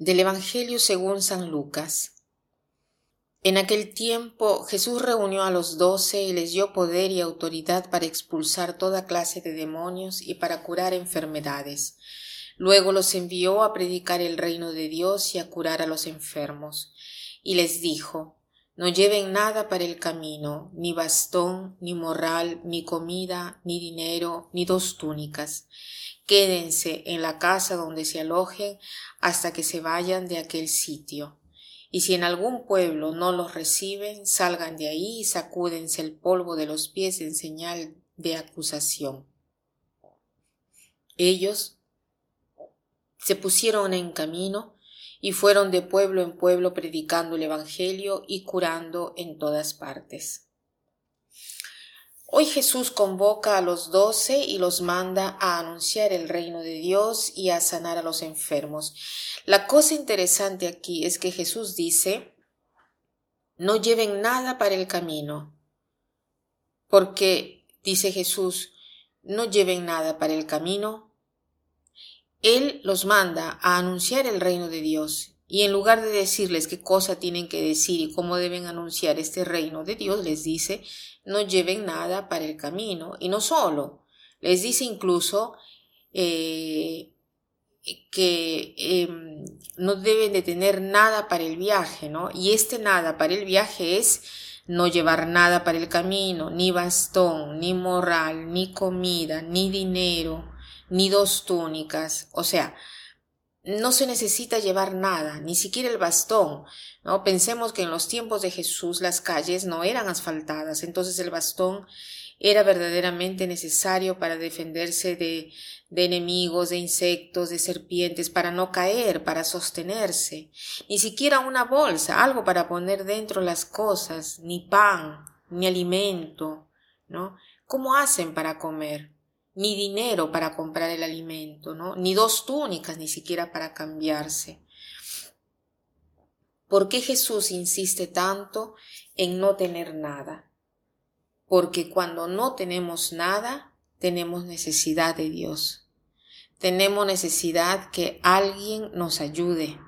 Del Evangelio según San Lucas. En aquel tiempo Jesús reunió a los doce y les dio poder y autoridad para expulsar toda clase de demonios y para curar enfermedades. Luego los envió a predicar el reino de Dios y a curar a los enfermos. Y les dijo, No lleven nada para el camino, ni bastón, ni morral, ni comida, ni dinero, ni dos túnicas Quédense en la casa donde se alojen hasta que se vayan de aquel sitio. Y si en algún pueblo no los reciben, salgan de ahí y sacúdense el polvo de los pies en señal de acusación. Ellos se pusieron en camino y fueron de pueblo en pueblo predicando el Evangelio y curando en todas partes. Hoy Jesús convoca a los doce y los manda a anunciar el reino de Dios y a sanar a los enfermos. La cosa interesante aquí es que Jesús dice, no lleven nada para el camino, porque, dice Jesús, no lleven nada para el camino. Él los manda a anunciar el reino de Dios y en lugar de decirles qué cosa tienen que decir y cómo deben anunciar este reino de Dios, les dice, no lleven nada para el camino. Y no solo, les dice incluso eh, que em, no deben de tener nada para el viaje, ¿no? Y este nada para el viaje es no llevar nada para el camino, ni bastón, ni morral, ni comida, ni dinero, ni dos túnicas. O sea, no se necesita llevar nada, ni siquiera el bastón. ¿no? Pensemos que en los tiempos de Jesús las calles no eran asfaltadas, entonces el bastón era verdaderamente necesario para defenderse de, de enemigos, de insectos, de serpientes, para no caer, para sostenerse. Ni siquiera una bolsa, algo para poner dentro las cosas, ni pan, ni alimento, ¿no? ¿Cómo hacen para comer? Ni dinero para comprar el alimento. Ni dos túnicas ni siquiera para cambiarse. ¿Por qué Jesús insiste tanto en no tener nada? Porque cuando no tenemos nada, tenemos necesidad de Dios. Tenemos necesidad que alguien nos ayude.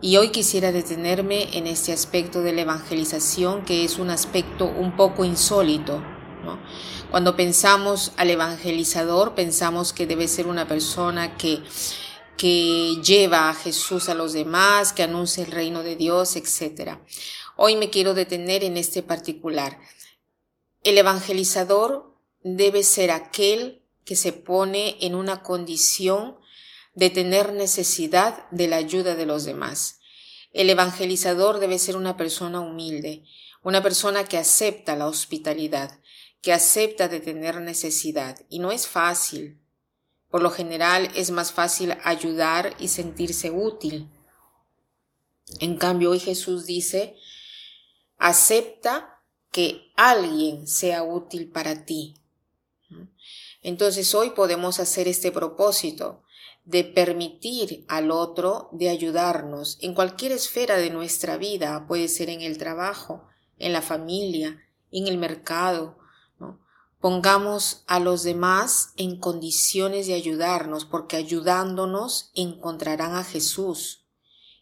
Y hoy quisiera detenerme en este aspecto de la evangelización, que es un aspecto un poco insólito, cuando pensamos al evangelizador, pensamos que debe ser una persona que, que lleva a Jesús a los demás, que anuncia el reino de Dios, etc. Hoy me quiero detener en este particular. El evangelizador debe ser aquel que se pone en una condición de tener necesidad de la ayuda de los demás. El evangelizador debe ser una persona humilde, una persona que acepta la hospitalidad, que acepta de tener necesidad y no es fácil. Por lo general es más fácil ayudar y sentirse útil. En cambio, hoy Jesús dice, acepta que alguien sea útil para ti. Entonces hoy podemos hacer este propósito de permitir al otro de ayudarnos en cualquier esfera de nuestra vida, puede ser en el trabajo, en la familia, en el mercado, Pongamos a los demás en condiciones de ayudarnos, porque ayudándonos encontrarán a Jesús.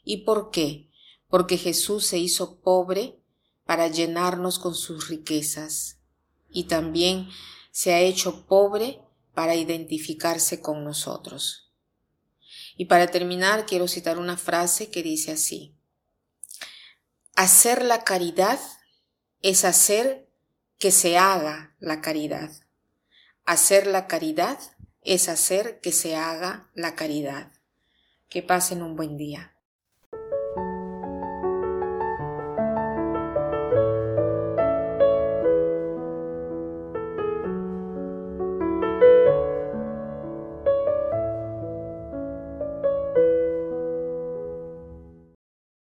¿Y por qué? Porque Jesús se hizo pobre para llenarnos con sus riquezas y también se ha hecho pobre para identificarse con nosotros. Y para terminar quiero citar una frase que dice así, Hacer la caridad es hacer que se haga la caridad. Hacer la caridad es hacer que se haga la caridad. Que pasen un buen día.